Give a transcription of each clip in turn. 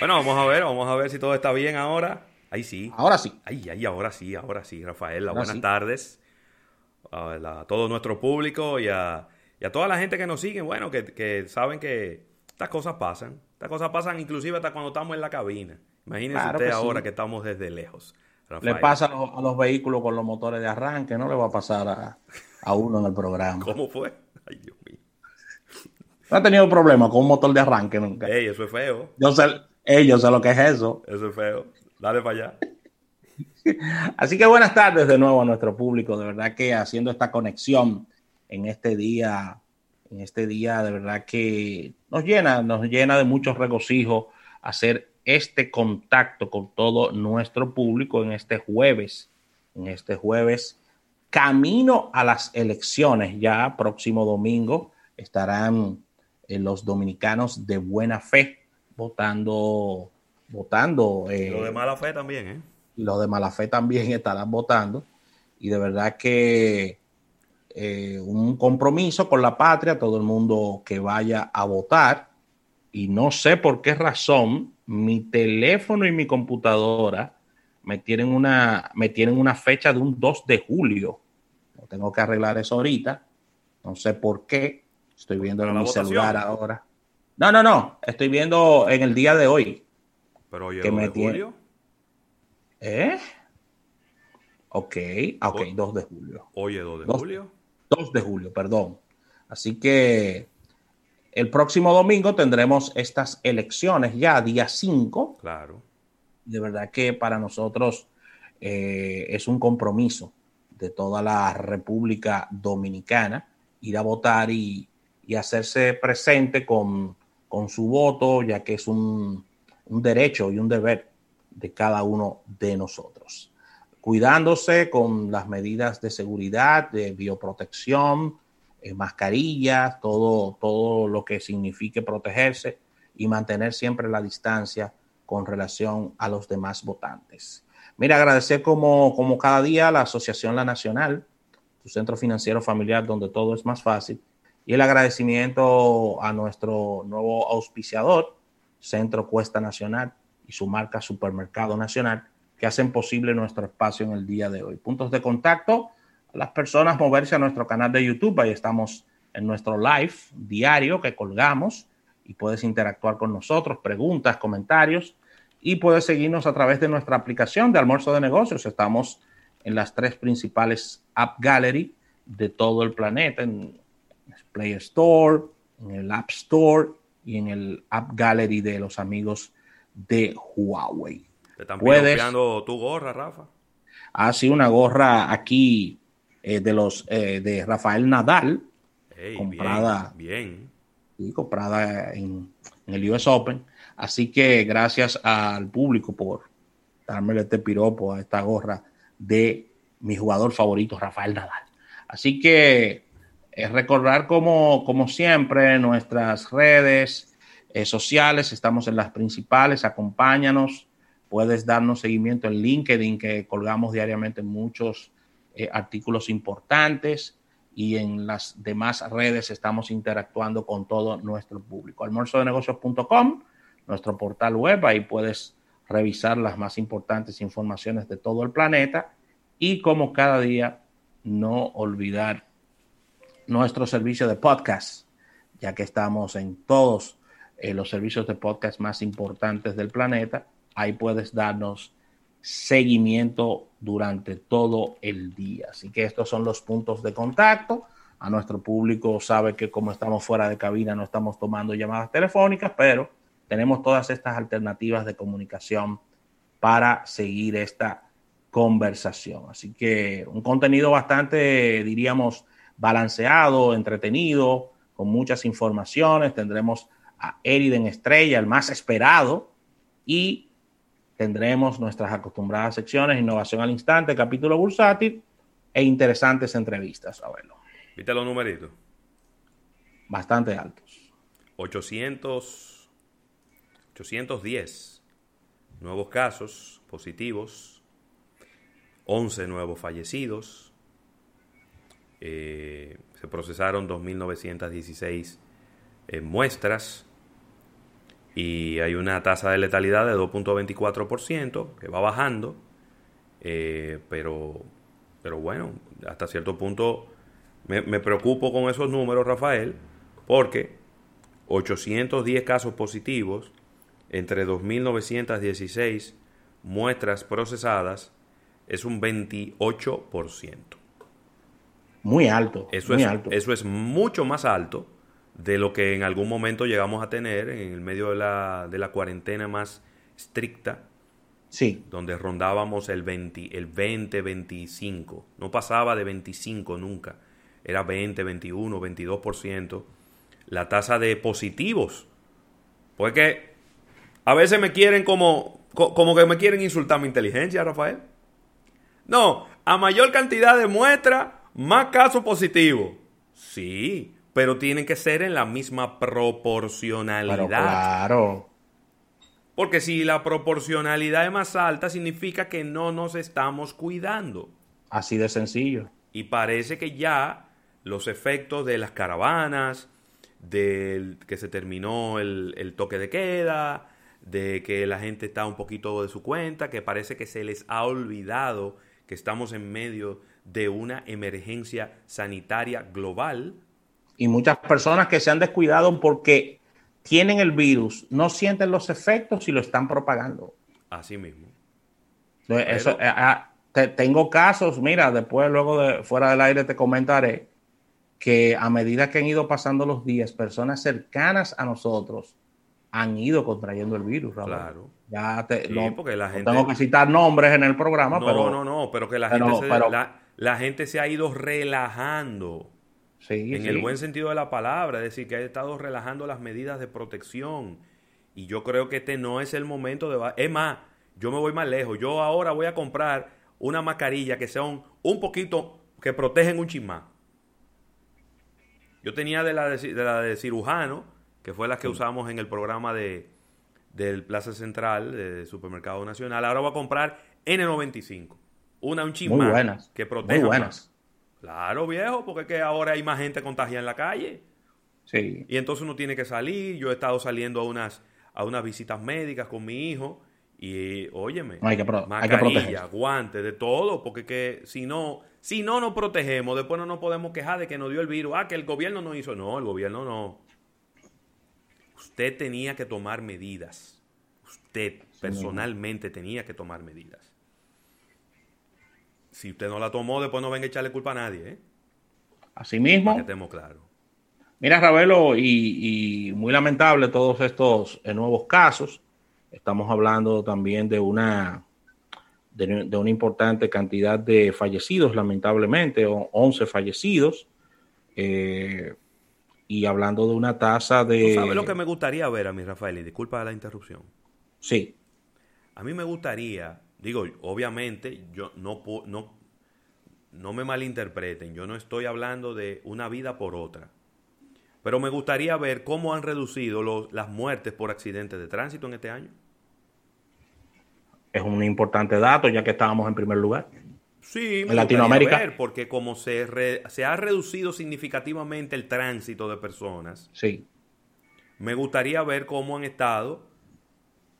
Bueno, vamos a ver, vamos a ver si todo está bien ahora. Ahí sí. Ahora sí. Ay, ay, ahora sí, ahora sí, Rafael. buenas tardes a, todo nuestro público y a, toda la gente que nos sigue. Bueno, que, saben que estas cosas pasan. Estas cosas pasan inclusive hasta cuando estamos en la cabina. Imagínense usted ahora que estamos desde lejos. Le pasa a los, vehículos con los motores de arranque, no le va a pasar a, uno en el programa. ¿Cómo fue? Ay, Dios mío. No ha tenido problema con un motor de arranque nunca. Ey, eso es feo. Yo sé, yo sé lo que es eso. Eso es feo. Dale para allá. Así que buenas tardes de nuevo a nuestro público. De verdad que haciendo esta conexión en este día, en este día, de verdad que nos llena, nos llena de mucho regocijo hacer este contacto con todo nuestro público en este jueves, en este jueves, camino a las elecciones. Ya próximo domingo estarán eh, los dominicanos de buena fe votando, votando. Eh, lo de mala fe también, ¿eh? Los de mala fe también estarán votando. Y de verdad que eh, un compromiso con la patria, todo el mundo que vaya a votar. Y no sé por qué razón mi teléfono y mi computadora me tienen una, me tienen una fecha de un 2 de julio. Tengo que arreglar eso ahorita. No sé por qué. Estoy viendo en mi celular ahora. No, no, no. Estoy viendo en el día de hoy. Pero hoy es 2 de julio. ¿Eh? Ok, ah, ok, 2 de julio. Hoy es 2 de julio. 2 de julio, perdón. Así que el próximo domingo tendremos estas elecciones ya, día 5. Claro. De verdad que para nosotros eh, es un compromiso de toda la República Dominicana ir a votar y, hacerse presente con, su voto, ya que es un, un derecho y un deber de cada uno de nosotros. Cuidándose con las medidas de seguridad, de bioprotección, eh, mascarillas, todo, todo lo que signifique protegerse y mantener siempre la distancia con relación a los demás votantes. Mira, agradecer como, como cada día a la Asociación La Nacional, su centro financiero familiar donde todo es más fácil, y el agradecimiento a nuestro nuevo auspiciador, Centro Cuesta Nacional y su marca Supermercado Nacional, que hacen posible nuestro espacio en el día de hoy. Puntos de contacto las personas moverse a nuestro canal de YouTube. Ahí estamos en nuestro live diario que colgamos y puedes interactuar con nosotros, preguntas, comentarios y puedes seguirnos a través de nuestra aplicación de almuerzo de negocios. Estamos en las tres principales App Gallery de todo el planeta, Play Store, en el App Store y en el App Gallery de los amigos de Huawei. ¿Te están puedes... tu gorra, Rafa? Ah, sí, una gorra aquí eh, de los eh, de Rafael Nadal, comprada, bien, comprada en, el US Open. Así que gracias al público por darme este piropo a esta gorra de mi jugador favorito, Rafael Nadal. Así que es recordar como, como siempre nuestras redes eh, sociales, estamos en las principales, acompáñanos, puedes darnos seguimiento en LinkedIn, que colgamos diariamente muchos eh, artículos importantes y en las demás redes estamos interactuando con todo nuestro público. Almuerzo de negocios.com, nuestro portal web, ahí puedes revisar las más importantes informaciones de todo el planeta y como cada día no olvidar nuestro servicio de podcast, ya que estamos en todos eh, los servicios de podcast más importantes del planeta. Ahí puedes darnos seguimiento durante todo el día. Así que estos son los puntos de contacto. A nuestro público sabe que como estamos fuera de cabina no estamos tomando llamadas telefónicas, pero tenemos todas estas alternativas de comunicación para seguir esta conversación. Así que un contenido bastante, diríamos, balanceado, entretenido, con muchas informaciones. Tendremos a Eriden Estrella, el más esperado, y tendremos nuestras acostumbradas secciones, innovación al instante, capítulo bursátil e interesantes entrevistas, verlo. ¿Viste los numeritos? Bastante altos. 800, 810 nuevos casos positivos, 11 nuevos fallecidos, eh, se procesaron 2.916 eh, muestras y hay una tasa de letalidad de 2.24% que va bajando, eh, pero, pero bueno, hasta cierto punto me, me preocupo con esos números, Rafael, porque 810 casos positivos entre 2.916 muestras procesadas es un 28%. Muy alto. Eso, muy es, alto. eso es mucho más alto de lo que en algún momento llegamos a tener en el medio de la, de la cuarentena más estricta. Sí. Donde rondábamos el 20, el 20, 25. No pasaba de 25 nunca. Era 20, 21, 22%. La tasa de positivos. Porque a veces me quieren como, como que me quieren insultar mi inteligencia, Rafael. No, a mayor cantidad de muestras, más casos positivos. Sí, pero tienen que ser en la misma proporcionalidad. Pero claro. Porque si la proporcionalidad es más alta, significa que no nos estamos cuidando. Así de sencillo. Y parece que ya los efectos de las caravanas, del que se terminó el, el toque de queda, de que la gente está un poquito de su cuenta, que parece que se les ha olvidado que estamos en medio de una emergencia sanitaria global. Y muchas personas que se han descuidado porque tienen el virus, no sienten los efectos y lo están propagando. Así mismo. Entonces, eso, eh, ah, te, tengo casos, mira, después, luego de fuera del aire te comentaré que a medida que han ido pasando los días, personas cercanas a nosotros han ido contrayendo el virus. Raúl. Claro. Ya te, Sí, no, porque la no gente- tengo que citar nombres en el programa, No, pero no, no, pero que la, pero- gente se, pero- la, la gente se ha ido relajando. sí, en sí. el buen sentido de la palabra, es decir, que ha estado relajando las medidas de protección. Y yo creo que este no es el momento de... Es más, yo me voy más lejos. Yo ahora voy a comprar una mascarilla que sea un, un poquito, que protegen un chismán. Yo tenía de la de la de cirujano, que fue la que usamos en el programa de, del Plaza Central, de Supermercado Nacional. Ahora voy a comprar N95. Una, un chismán Muy buenas. que proteja Muy buenas. Claro, viejo, porque es que ahora hay más gente contagiada en la calle. Sí. Y entonces uno tiene que salir. Yo he estado saliendo a unas, a unas visitas médicas con mi hijo. Y óyeme, No, hay que mascarilla, guantes, de todo, porque que si no, si no nos protegemos, después no nos podemos quejar de que nos dio el virus. Ah, que el gobierno no hizo. No, el gobierno no. Usted tenía que tomar medidas. Usted personalmente tenía que tomar medidas. Si usted no la tomó, después no venga a echarle culpa a nadie, ¿eh? Así mismo. Para que estemos claros. Mira, Ravelo, y, y muy lamentable todos estos eh, nuevos casos. Estamos hablando también de una, de, de una importante cantidad de fallecidos, lamentablemente, o 11 fallecidos. eh, y hablando de una tasa ¿Tú de... sabes lo que me gustaría ver a mí, Rafael? Y disculpa la interrupción. Sí, A mí me gustaría, digo, obviamente, yo no, no, no me malinterpreten, yo no estoy hablando de una vida por otra. Pero me gustaría ver cómo han reducido los- las muertes por accidentes de tránsito en este año. es un importante dato, ya que estábamos en primer lugar. Sí, me En gustaría Latinoamérica. ver, porque como se, re- se ha reducido significativamente el tránsito de personas, Sí, Me gustaría ver cómo han estado,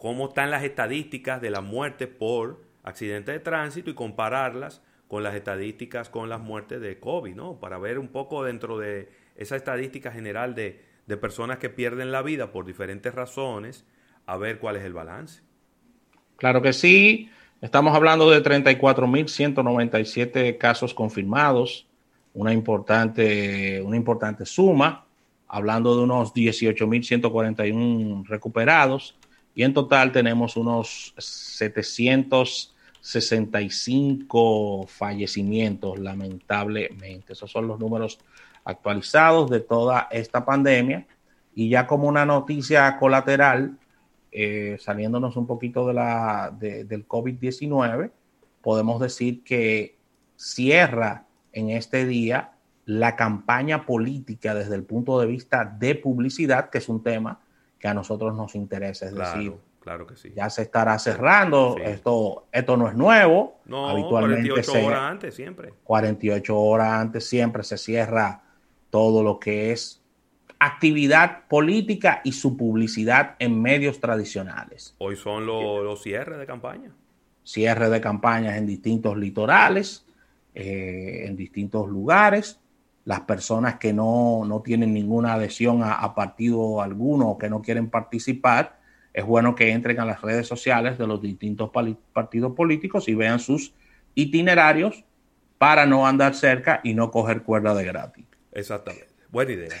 cómo están las estadísticas de las muertes por accidentes de tránsito y compararlas con las estadísticas con las muertes de COVID, ¿no? Para ver un poco dentro de esa estadística general de, de personas que pierden la vida por diferentes razones, a ver cuál es el balance. Claro que sí. Estamos hablando de 34.197 casos confirmados, una importante, una importante suma, hablando de unos 18.141 recuperados, y en total tenemos unos 765 fallecimientos, lamentablemente. Esos son los números actualizados de toda esta pandemia. Y ya como una noticia colateral, eh, saliéndonos un poquito de la, de- del COVID-19, podemos decir que cierra en este día la campaña política desde el punto de vista de publicidad, que es un tema que a nosotros nos interesa. Es Claro, decir, claro que sí. ya se estará cerrando, Sí. esto, esto no es nuevo, No, habitualmente 48 se- horas antes siempre. 48 horas antes siempre se cierra todo lo que es actividad política y su publicidad en medios tradicionales. Hoy son los cierres de campaña. Cierre de campañas en distintos litorales, eh, en distintos lugares. Las personas que no, no tienen ninguna adhesión a, a, partido alguno o que no quieren participar, es bueno que entren a las redes sociales de los distintos partidos políticos y vean sus itinerarios para no andar cerca y no coger cuerda de gratis. Exactamente. Buena idea.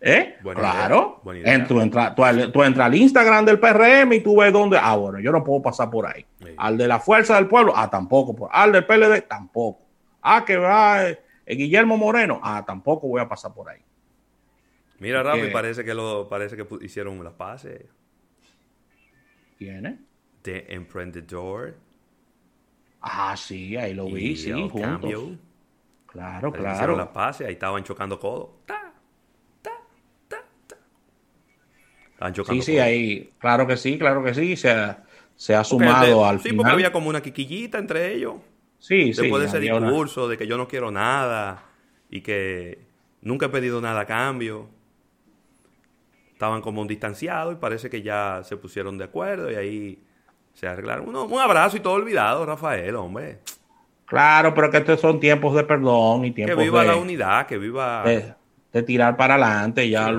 ¿Eh? claro. En tu entra, tú, entras al Instagram del PRM y tú ves dónde. Ah, bueno, yo no puedo pasar por ahí. Al de la Fuerza del Pueblo, ah, tampoco. Al del PLD, tampoco. Ah, que va eh, Guillermo Moreno, ah, tampoco voy a pasar por ahí. Mira, Rafi, parece que lo parece que hicieron las pases. ¿Quiénes? The Emprendedor. Ah, sí, ahí lo vi, sí, juntos. Cambio. Claro, claro. Hicieron las pases, ahí estaban chocando codos. sí, sí, ahí, claro que sí, claro que sí, se ha, se ha sumado al sí, porque había como una quiquillita entre ellos. Sí, sí. Después de ese discurso de que yo no quiero nada y que nunca he pedido nada a cambio. Estaban como un distanciado y parece que ya se pusieron de acuerdo y ahí se arreglaron. un abrazo y todo olvidado, Rafael, hombre. Claro, pero que estos son tiempos de perdón y tiempos de... Que viva la unidad, que viva... De, tirar para adelante ya.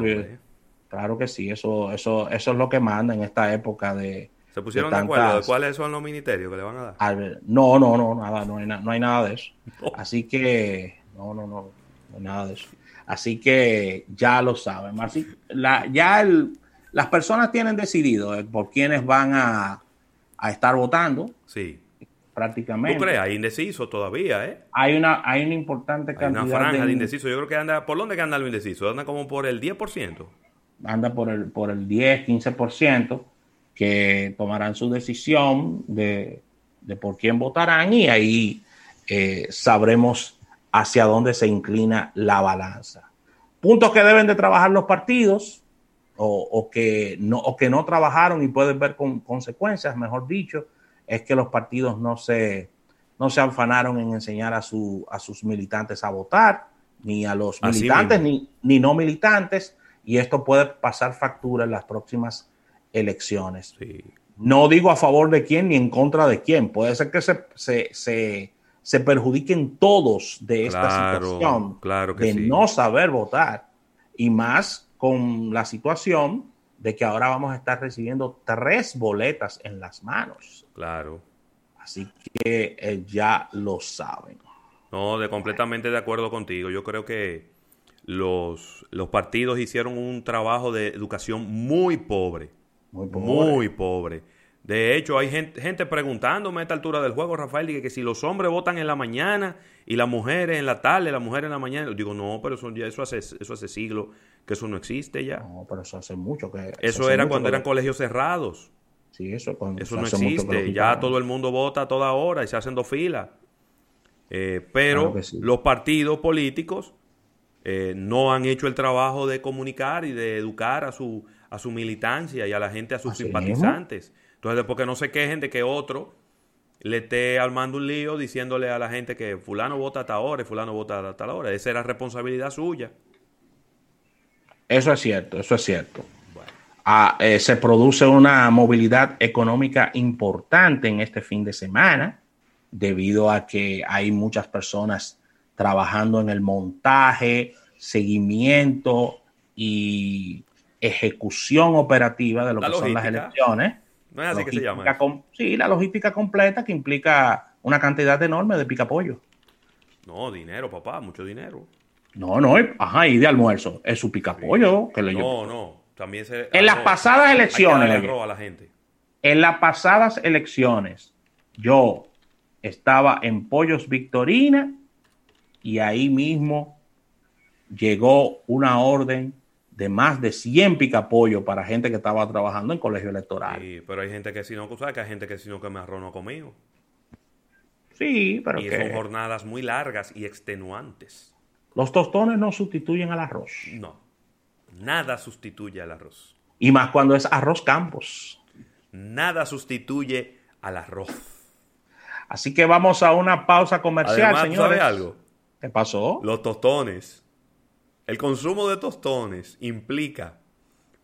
Claro que sí, eso, eso, eso es lo que manda en esta época de. ¿Se pusieron de, acuerdo de cuáles son los ministerios que le van a dar? no, no, no, nada, no hay, no hay nada de eso. Así que, no, no, no, no hay nada de eso. Así que ya lo saben. La, ya el, las personas tienen decidido eh, por quiénes van a, a estar votando. Sí prácticamente. ¿Tú crees? Hay indeciso todavía, ¿eh? Hay una, hay una importante cantidad. Hay una franja de... indeciso. Yo creo que anda, ¿por dónde que anda lo indeciso? Anda como por el 10% anda por el, por el 10, 15%, que tomarán su decisión de, por quién votarán y ahí eh, sabremos hacia dónde se inclina la balanza. Puntos que deben de trabajar los partidos o, que, no, o que no trabajaron y pueden ver con consecuencias, mejor dicho, es que los partidos no se, no se afanaron en enseñar a, su, a sus militantes a votar, ni a los militantes ni, ni no militantes, y esto puede pasar factura en las próximas elecciones. No digo a favor de quién ni en contra de quién. Puede ser que se, se, perjudiquen todos de esta situación claro de no saber votar. Y más con la situación de que ahora vamos a estar recibiendo tres boletas en las manos. Claro. Así que eh, ya lo saben. No, de completamente de acuerdo contigo. Yo creo que los, los partidos hicieron un trabajo de educación muy pobre. Muy pobre. De hecho, hay gente, gente, preguntándome a esta altura del juego, Rafael, que, que si los hombres votan en la mañana y las mujeres en la tarde, las mujeres en la mañana. Digo, no, pero eso, ya, eso, hace, eso hace siglos que eso no existe ya. No, pero eso hace mucho que... Eso era cuando eran colegios cerrados. Sí, eso, eso no existe. Ya todo el mundo vota a toda hora y se hacen dos filas. Eh, pero los partidos políticos eh, no han hecho el trabajo de comunicar y de educar a su, a su militancia y a la gente, a sus simpatizantes. Entonces, después que no se quejen de que otro le esté armando un lío diciéndole a la gente que fulano vota hasta ahora y fulano vota hasta la hora. Esa era responsabilidad suya. Eso es cierto, eso es cierto. Ah, eh, se produce una movilidad económica importante en este fin de semana debido a que hay muchas personas trabajando en el montaje, seguimiento y ejecución operativa de lo que son las elecciones. No es así que se llama. sí, la logística completa que implica una cantidad enorme de picapollo. No, dinero, papá, mucho dinero. No, no, ajá, y de almuerzo. Es su picapollo. Que le no, no, también se... En las pasadas elecciones... a la gente. En las pasadas elecciones, yo estaba en Pollos Victorina y ahí mismo llegó una orden de más de 100 picapollos para gente que estaba trabajando en colegio electoral. Sí, pero hay gente que si no, ¿sabes que hay gente que si no que me arroz no conmigo? Sí, pero y son jornadas muy largas y extenuantes. Los tostones no sustituyen al arroz. No, nada sustituye al arroz. Y más cuando es arroz campos. Nada sustituye al arroz. Así que vamos a una pausa comercial, Además, señores. ¿sabe algo? ¿Qué pasó? Los tostones El consumo de tostones implica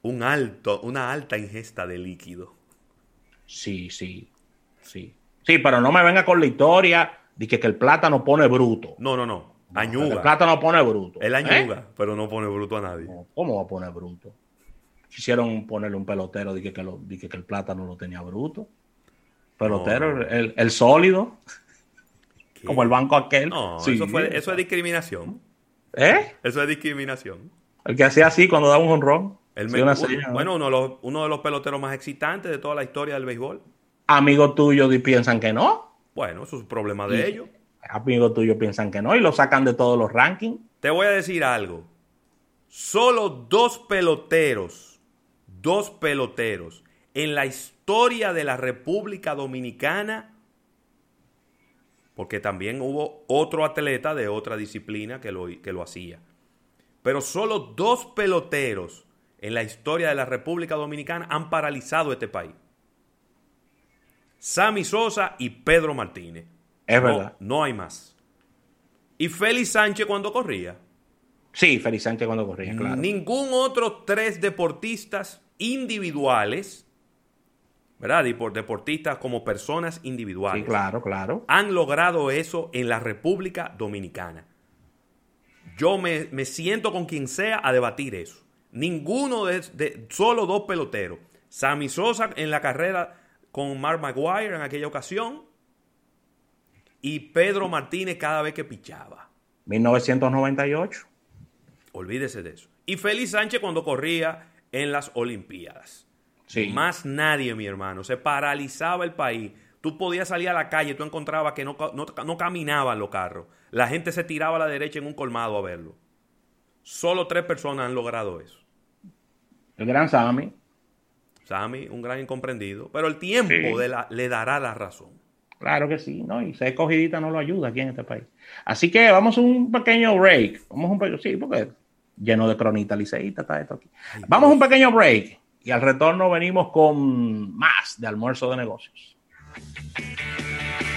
un alto, una alta ingesta de líquido. Sí, sí, sí. Sí, pero no me venga con la historia de que, el plátano pone bruto. No, no, no. Añuga. El plátano pone bruto. Él añuga, ¿eh? pero no pone bruto a nadie. ¿Cómo va a poner bruto? Quisieron ponerle un pelotero de que, que, el plátano lo tenía bruto. Pelotero, el, sólido. Como el banco aquel. No, eso, fue, eso es discriminación. ¿Eh? Eso es discriminación. El que hacía así cuando daba un honrón. bueno, uno de, los, uno de los peloteros más excitantes de toda la historia del béisbol. Amigos tuyos piensan que no. Bueno, eso es un problema de ellos. Amigos tuyos piensan que no y lo sacan de todos los rankings. Te voy a decir algo. Solo dos peloteros, dos peloteros en la historia de la República Dominicana, porque también hubo otro atleta de otra disciplina que lo, que lo hacía. Pero solo dos peloteros en la historia de la República Dominicana han paralizado este país. Sammy Sosa y Pedro Martínez. Es verdad. No hay más. Y Félix Sánchez cuando corría. Sí, Félix Sánchez cuando corría, claro. Ningún otro tres deportistas individuales, ¿verdad? Y por deportistas como personas individuales. Sí, claro, claro. Han logrado eso en la República Dominicana. Yo me, siento con quien sea a debatir eso. Ninguno de, de, solo dos peloteros. Sammy Sosa en la carrera con Mark Maguire en aquella ocasión y Pedro Martínez cada vez que pichaba. 1998. Olvídese de eso. Y Félix Sánchez cuando corría en las Olimpiadas. Sí. Más nadie, mi hermano. Se paralizaba el país. Tú podías salir a la calle, tú encontrabas que no, no caminaban los carros. La gente se tiraba a la derecha en un colmado a verlo. Solo tres personas han logrado eso. El gran Sammy. Sammy, un gran incomprendido, pero el tiempo le dará la razón. Claro que sí, ¿no? Y ser cogidita no lo ayuda aquí en este país. Así que vamos a un pequeño break. Vamos a un pequeño, sí, porque lleno de cronita liceíta está esto aquí. vamos a un pequeño break y al retorno venimos con más de almuerzo de negocios.